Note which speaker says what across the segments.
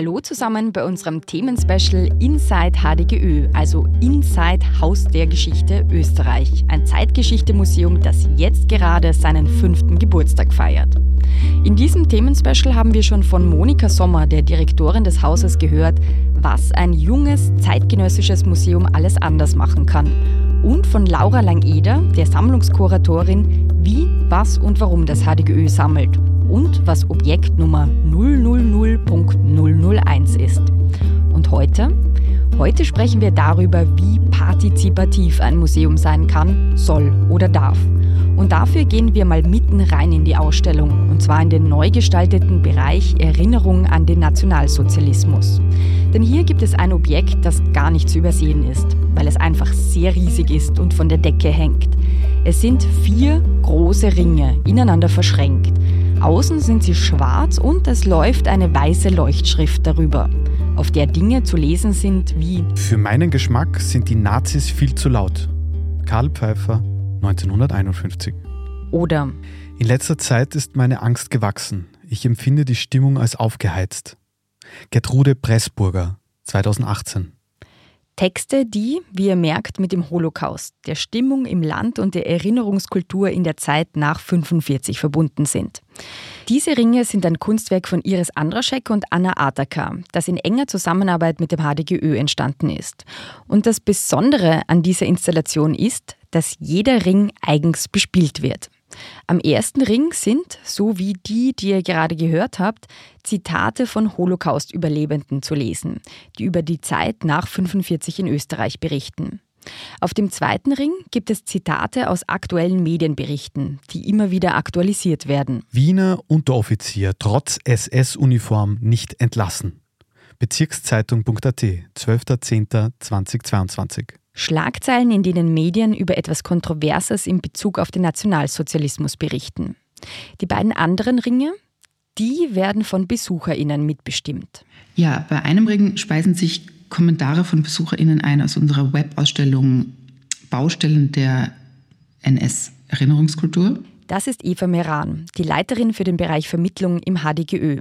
Speaker 1: Hallo zusammen bei unserem Themenspecial Inside HDGÖ, also Inside Haus der Geschichte Österreich, ein Zeitgeschichte-Museum, das jetzt gerade seinen fünften Geburtstag feiert. In diesem Themenspecial haben wir schon von Monika Sommer, der Direktorin des Hauses, gehört, was ein junges, zeitgenössisches Museum alles anders machen kann. Und von Laura Langeder, der Sammlungskuratorin, wie, was und warum das HDGÖ sammelt und was Objekt Nummer 000.001 ist. Und heute? Heute sprechen wir darüber, wie partizipativ ein Museum sein kann, soll oder darf. Und dafür gehen wir mal mitten rein in die Ausstellung, und zwar in den neu gestalteten Bereich Erinnerung an den Nationalsozialismus. Denn hier gibt es ein Objekt, das gar nicht zu übersehen ist, weil es einfach sehr riesig ist und von der Decke hängt. Es sind vier große Ringe, ineinander verschränkt. Außen sind sie schwarz und es läuft eine weiße Leuchtschrift darüber, auf der Dinge zu lesen sind wie
Speaker 2: Für meinen Geschmack sind die Nazis viel zu laut. Karl Pfeiffer, 1951.
Speaker 1: Oder
Speaker 2: In letzter Zeit ist meine Angst gewachsen. Ich empfinde die Stimmung als aufgeheizt. Gertrude Pressburger, 2018.
Speaker 1: Texte, die, wie ihr merkt, mit dem Holocaust, der Stimmung im Land und der Erinnerungskultur in der Zeit nach 45 verbunden sind. Diese Ringe sind ein Kunstwerk von Iris Andraschek und Anna Ataka, das in enger Zusammenarbeit mit dem HDGÖ entstanden ist. Und das Besondere an dieser Installation ist, dass jeder Ring eigens bespielt wird. Am ersten Ring sind, so wie die, die ihr gerade gehört habt, Zitate von Holocaust-Überlebenden zu lesen, die über die Zeit nach 45 in Österreich berichten. Auf dem zweiten Ring gibt es Zitate aus aktuellen Medienberichten, die immer wieder aktualisiert werden.
Speaker 2: Wiener Unteroffizier trotz SS-Uniform nicht entlassen. Bezirkszeitung.at, 12.10.2022.
Speaker 1: Schlagzeilen, in denen Medien über etwas Kontroverses in Bezug auf den Nationalsozialismus berichten. Die beiden anderen Ringe, die werden von BesucherInnen mitbestimmt.
Speaker 3: Ja, bei einem Ring speisen sich Kommentare von BesucherInnen ein aus unserer Webausstellung Baustellen der NS-Erinnerungskultur.
Speaker 1: Das ist Eva Meran, die Leiterin für den Bereich Vermittlung im HDGÖ.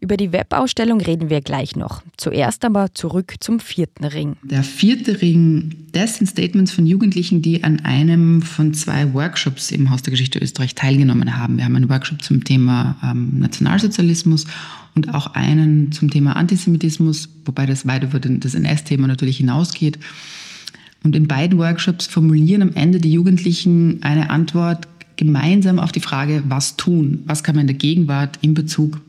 Speaker 1: Über die Webausstellung reden wir gleich noch. Zuerst aber zurück zum vierten Ring.
Speaker 3: Der vierte Ring, das sind Statements von Jugendlichen, die an einem von zwei Workshops im Haus der Geschichte Österreich teilgenommen haben. Wir haben einen Workshop zum Thema ähm, Nationalsozialismus und auch einen zum Thema Antisemitismus, wobei das weit über das NS-Thema natürlich hinausgeht. Und in beiden Workshops formulieren am Ende die Jugendlichen eine Antwort gemeinsam auf die Frage, was tun, was kann man in der Gegenwart in Bezug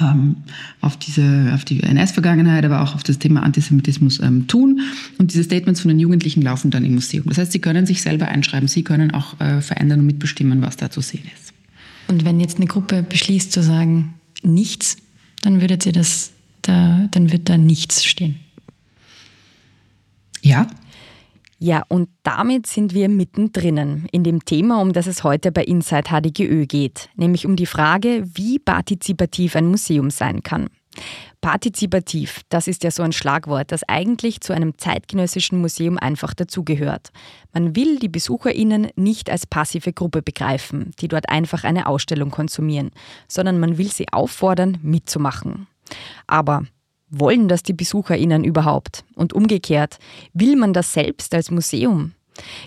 Speaker 3: ähm, auf, diese, auf die NS-Vergangenheit, aber auch auf das Thema Antisemitismus ähm, tun. Und diese Statements von den Jugendlichen laufen dann im Museum. Das heißt, sie können sich selber einschreiben, sie können auch äh, verändern und mitbestimmen, was da zu sehen ist.
Speaker 4: Und wenn jetzt eine Gruppe beschließt zu sagen, nichts, dann würdet ihr das, da, dann wird da nichts stehen.
Speaker 3: Ja,
Speaker 1: Ja, und damit sind wir mittendrin in dem Thema, um das es heute bei Inside HDGÖ geht, nämlich um die Frage, wie partizipativ ein Museum sein kann. Partizipativ, das ist ja so ein Schlagwort, das eigentlich zu einem zeitgenössischen Museum einfach dazugehört. Man will die BesucherInnen nicht als passive Gruppe begreifen, die dort einfach eine Ausstellung konsumieren, sondern man will sie auffordern, mitzumachen. Aber wollen das die BesucherInnen überhaupt? Und umgekehrt, will man das selbst als Museum?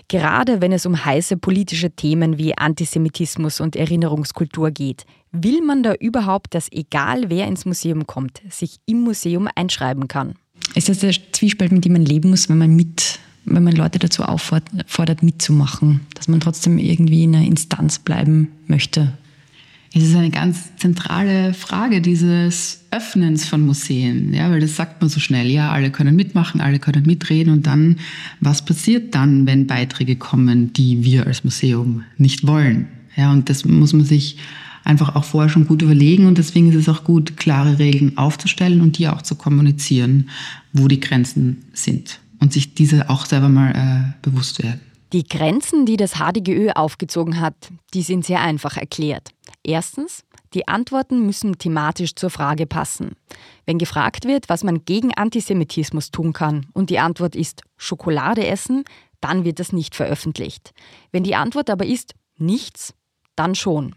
Speaker 1: Gerade wenn es um heiße politische Themen wie Antisemitismus und Erinnerungskultur geht, will man da überhaupt, dass egal wer ins Museum kommt, sich im Museum einschreiben kann?
Speaker 4: Ist das der Zwiespalt, mit dem man leben muss, wenn man mit, wenn man Leute dazu auffordert, mitzumachen, dass man trotzdem irgendwie in einer Instanz bleiben möchte?
Speaker 3: Es ist eine ganz zentrale Frage dieses Öffnens von Museen, ja, weil das sagt man so schnell, ja, alle können mitmachen, alle können mitreden und dann, was passiert dann, wenn Beiträge kommen, die wir als Museum nicht wollen? Ja, und das muss man sich einfach auch vorher schon gut überlegen und deswegen ist es auch gut, klare Regeln aufzustellen und die auch zu kommunizieren, wo die Grenzen sind und sich diese auch selber mal äh, bewusst werden.
Speaker 1: Die Grenzen, die das HDGÖ aufgezogen hat, die sind sehr einfach erklärt. Erstens, die Antworten müssen thematisch zur Frage passen. Wenn gefragt wird, was man gegen Antisemitismus tun kann und die Antwort ist Schokolade essen, dann wird das nicht veröffentlicht. Wenn die Antwort aber ist nichts, dann schon.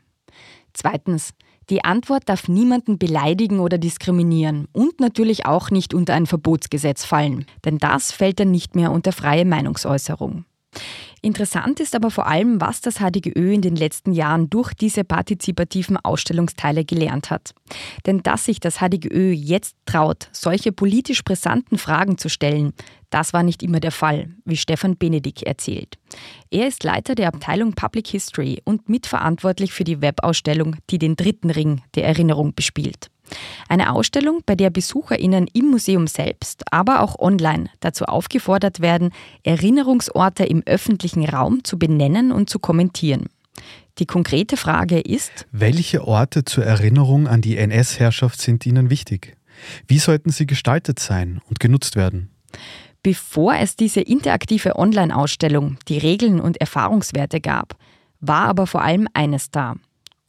Speaker 1: Zweitens, Die Antwort darf niemanden beleidigen oder diskriminieren und natürlich auch nicht unter ein Verbotsgesetz fallen, denn das fällt dann nicht mehr unter freie Meinungsäußerung. Interessant ist aber vor allem, was das HDGÖ in den letzten Jahren durch diese partizipativen Ausstellungsteile gelernt hat. Denn dass sich das HDGÖ jetzt traut, solche politisch brisanten Fragen zu stellen, das war nicht immer der Fall, wie Stefan Benedikt erzählt. Er ist Leiter der Abteilung Public History und mitverantwortlich für die Webausstellung, die den dritten Ring der Erinnerung bespielt. Eine Ausstellung, bei der BesucherInnen im Museum selbst, aber auch online dazu aufgefordert werden, Erinnerungsorte im öffentlichen Raum zu benennen und zu kommentieren. Die konkrete Frage ist,
Speaker 2: welche Orte zur Erinnerung an die NS-Herrschaft sind Ihnen wichtig? Wie sollten sie gestaltet sein und genutzt werden?
Speaker 1: Bevor es diese interaktive Online-Ausstellung, die Regeln und Erfahrungswerte gab, war aber vor allem eines da,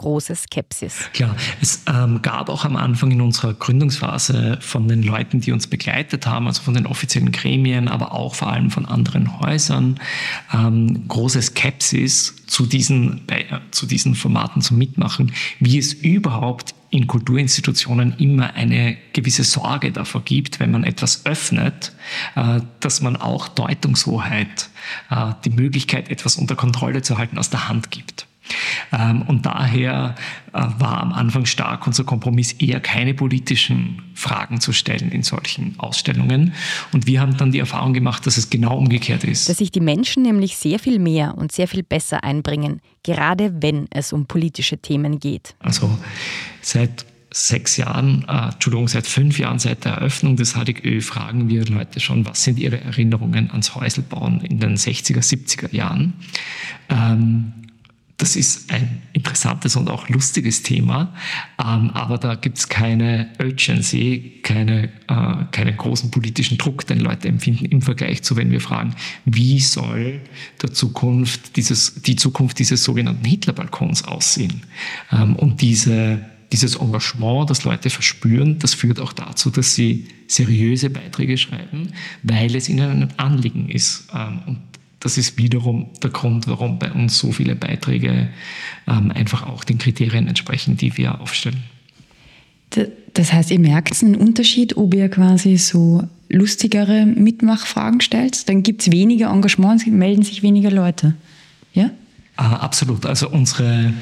Speaker 1: große Skepsis.
Speaker 5: Klar, es ähm, gab auch am Anfang in unserer Gründungsphase von den Leuten, die uns begleitet haben, also von den offiziellen Gremien, aber auch vor allem von anderen Häusern, ähm, große Skepsis zu diesen, äh, zu diesen Formaten zum Mitmachen, wie es überhaupt in Kulturinstitutionen immer eine gewisse Sorge davor gibt, wenn man etwas öffnet, äh, dass man auch Deutungshoheit, äh, die Möglichkeit, etwas unter Kontrolle zu halten, aus der Hand gibt. Ähm, und daher äh, war am Anfang stark unser Kompromiss, eher keine politischen Fragen zu stellen in solchen Ausstellungen. Und wir haben dann die Erfahrung gemacht, dass es genau umgekehrt ist.
Speaker 1: Dass sich die Menschen nämlich sehr viel mehr und sehr viel besser einbringen, gerade wenn es um politische Themen geht.
Speaker 5: Also seit sechs Jahren, äh, Entschuldigung, seit fünf Jahren seit der Eröffnung des HDGÖ fragen wir Leute schon, was sind ihre Erinnerungen ans Häuselbauen in den 60er, 70er Jahren. Ähm, das ist ein interessantes und auch lustiges Thema, ähm, aber da gibt es keine Urgency, keine, äh, keinen großen politischen Druck, den Leute empfinden im Vergleich zu, wenn wir fragen, wie soll der Zukunft dieses, die Zukunft dieses sogenannten Hitlerbalkons aussehen? Ähm, und diese, dieses Engagement, das Leute verspüren, das führt auch dazu, dass sie seriöse Beiträge schreiben, weil es ihnen ein Anliegen ist. Ähm, und das ist wiederum der Grund, warum bei uns so viele Beiträge ähm, einfach auch den Kriterien entsprechen, die wir aufstellen.
Speaker 4: Das heißt, ihr merkt einen Unterschied, ob ihr quasi so lustigere Mitmachfragen stellt, dann gibt es weniger Engagement, melden sich weniger Leute. Ja?
Speaker 5: Ah, absolut. Also unsere,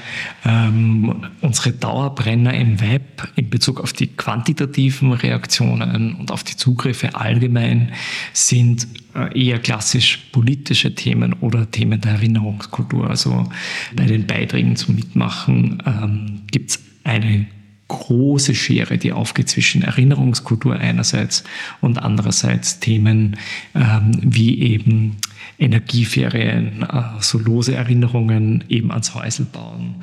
Speaker 5: ähm, unsere Dauerbrenner im Web in Bezug auf die quantitativen Reaktionen und auf die Zugriffe allgemein sind äh, eher klassisch politische Themen oder Themen der Erinnerungskultur. Also bei den Beiträgen zum Mitmachen ähm, gibt es eine große Schere, die aufgeht zwischen Erinnerungskultur einerseits und andererseits Themen ähm, wie eben Energieferien, äh, so lose Erinnerungen eben ans Häuselbauen.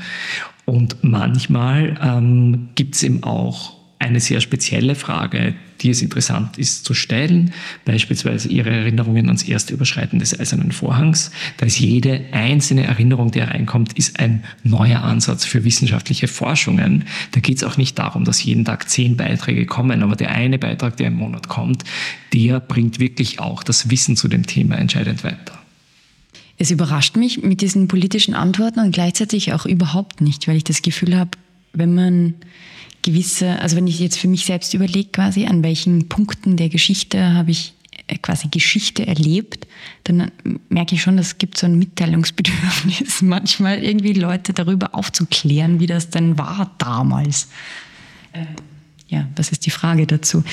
Speaker 5: Und manchmal ähm, gibt es eben auch eine sehr spezielle Frage, die es interessant ist zu stellen, beispielsweise Ihre Erinnerungen ans erste Überschreiten des Eisernen Vorhangs. Da ist jede einzelne Erinnerung, die reinkommt, ist ein neuer Ansatz für wissenschaftliche Forschungen. Da geht es auch nicht darum, dass jeden Tag zehn Beiträge kommen, aber der eine Beitrag, der im Monat kommt, der bringt wirklich auch das Wissen zu dem Thema entscheidend weiter.
Speaker 4: Es überrascht mich mit diesen politischen Antworten und gleichzeitig auch überhaupt nicht, weil ich das Gefühl habe, wenn man gewisse, also wenn ich jetzt für mich selbst überlege, quasi, an welchen Punkten der Geschichte habe ich äh, quasi Geschichte erlebt, dann merke ich schon, es gibt so ein Mitteilungsbedürfnis, manchmal irgendwie Leute darüber aufzuklären, wie das denn war damals. Ähm, ja, was ist die Frage dazu?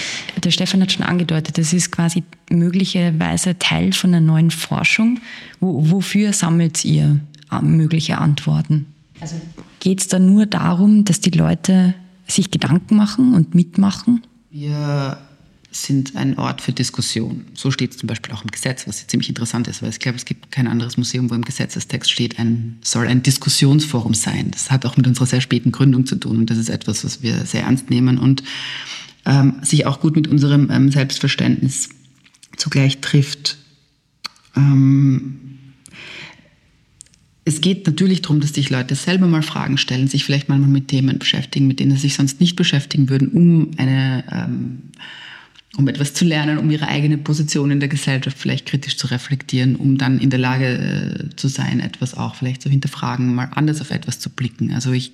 Speaker 4: Der Stefan hat schon angedeutet, das ist quasi möglicherweise Teil von einer neuen Forschung. Wo, wofür sammelt ihr äh, mögliche Antworten? Also geht es da nur darum, dass die Leute sich Gedanken machen und mitmachen?
Speaker 3: Wir sind ein Ort für Diskussion. So steht es zum Beispiel auch im Gesetz, was ziemlich interessant ist, weil ich glaube, es gibt kein anderes Museum, wo im Gesetzestext steht, ein soll ein Diskussionsforum sein. Das hat auch mit unserer sehr späten Gründung zu tun und das ist etwas, was wir sehr ernst nehmen und ähm, sich auch gut mit unserem ähm, Selbstverständnis zugleich trifft. Ähm, es geht natürlich darum, dass sich Leute selber mal Fragen stellen, sich vielleicht mal mit Themen beschäftigen, mit denen sie sich sonst nicht beschäftigen würden, um eine, ähm, um etwas zu lernen, um ihre eigene Position in der Gesellschaft vielleicht kritisch zu reflektieren, um dann in der Lage äh, zu sein, etwas auch vielleicht zu hinterfragen, mal anders auf etwas zu blicken. Also ich,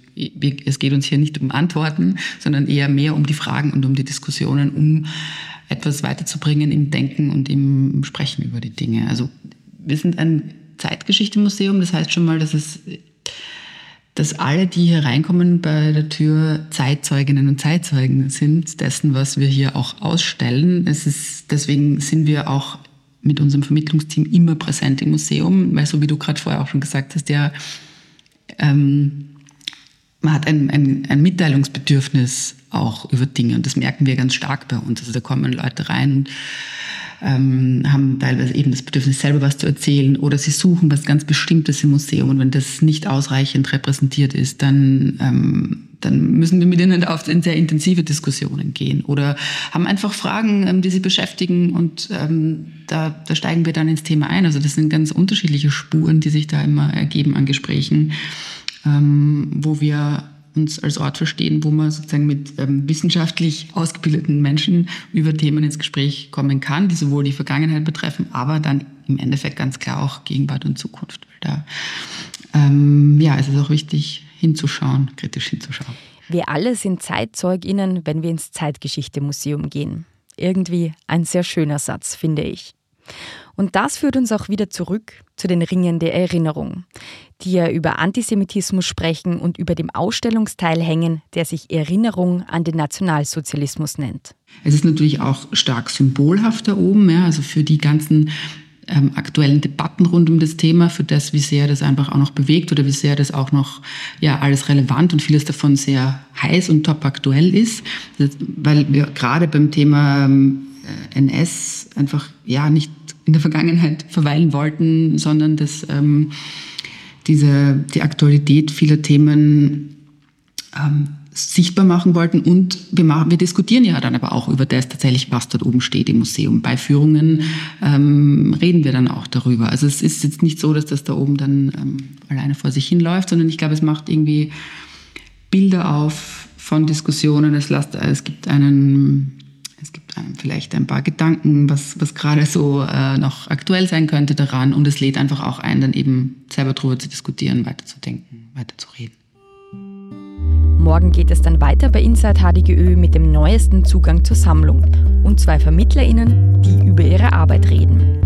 Speaker 3: es geht uns hier nicht um Antworten, sondern eher mehr um die Fragen und um die Diskussionen, um etwas weiterzubringen im Denken und im Sprechen über die Dinge. Also wir sind ein Zeitgeschichte-Museum, das heißt schon mal, dass es dass alle, die hier reinkommen bei der Tür, Zeitzeuginnen und Zeitzeugen sind dessen, was wir hier auch ausstellen. Es ist, deswegen sind wir auch mit unserem Vermittlungsteam immer präsent im Museum, weil so wie du gerade vorher auch schon gesagt hast, ja, ähm, man hat ein, ein, ein Mitteilungsbedürfnis auch über Dinge und das merken wir ganz stark bei uns. Also da kommen Leute rein und ähm, haben teilweise eben das Bedürfnis, selber was zu erzählen oder sie suchen was ganz Bestimmtes im Museum und wenn das nicht ausreichend repräsentiert ist, dann, ähm, dann müssen wir mit ihnen auf in sehr intensive Diskussionen gehen oder haben einfach Fragen, ähm, die sie beschäftigen und ähm, da, da steigen wir dann ins Thema ein. Also das sind ganz unterschiedliche Spuren, die sich da immer ergeben an Gesprächen, ähm, wo wir uns als Ort verstehen, wo man sozusagen mit ähm, wissenschaftlich ausgebildeten Menschen über Themen ins Gespräch kommen kann, die sowohl die Vergangenheit betreffen, aber dann im Endeffekt ganz klar auch Gegenwart und Zukunft. Da, ähm, ja, es ist auch wichtig hinzuschauen, kritisch hinzuschauen.
Speaker 1: Wir alle sind ZeitzeugInnen, wenn wir ins Zeitgeschichte-Museum gehen. Irgendwie ein sehr schöner Satz, finde ich. Und das führt uns auch wieder zurück zu den Ringen der Erinnerung, die ja über Antisemitismus sprechen und über dem Ausstellungsteil hängen, der sich Erinnerung an den Nationalsozialismus nennt.
Speaker 3: Es ist natürlich auch stark symbolhaft da oben, ja, also für die ganzen ähm, aktuellen Debatten rund um das Thema, für das, wie sehr das einfach auch noch bewegt oder wie sehr das auch noch ja alles relevant und vieles davon sehr heiß und top aktuell ist, weil wir gerade beim Thema ähm, NS einfach ja nicht in der Vergangenheit verweilen wollten, sondern dass ähm, diese, die Aktualität vieler Themen ähm, sichtbar machen wollten. Und wir, machen, wir diskutieren ja dann aber auch über das tatsächlich, was dort oben steht im Museum. Bei Führungen ähm, reden wir dann auch darüber. Also es ist jetzt nicht so, dass das da oben dann ähm, alleine vor sich hinläuft, sondern ich glaube, es macht irgendwie Bilder auf von Diskussionen. Es, lasst, es gibt einen es gibt einem vielleicht ein paar Gedanken, was, was gerade so äh, noch aktuell sein könnte daran. Und es lädt einfach auch ein, dann eben selber darüber zu diskutieren, weiterzudenken, weiterzureden.
Speaker 1: Morgen geht es dann weiter bei Inside HDGÖ mit dem neuesten Zugang zur Sammlung und zwei VermittlerInnen, die über ihre Arbeit reden.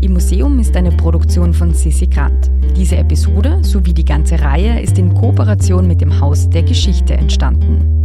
Speaker 1: Im Museum ist eine Produktion von Sissi Grant. Diese Episode sowie die ganze Reihe ist in Kooperation mit dem Haus der Geschichte entstanden.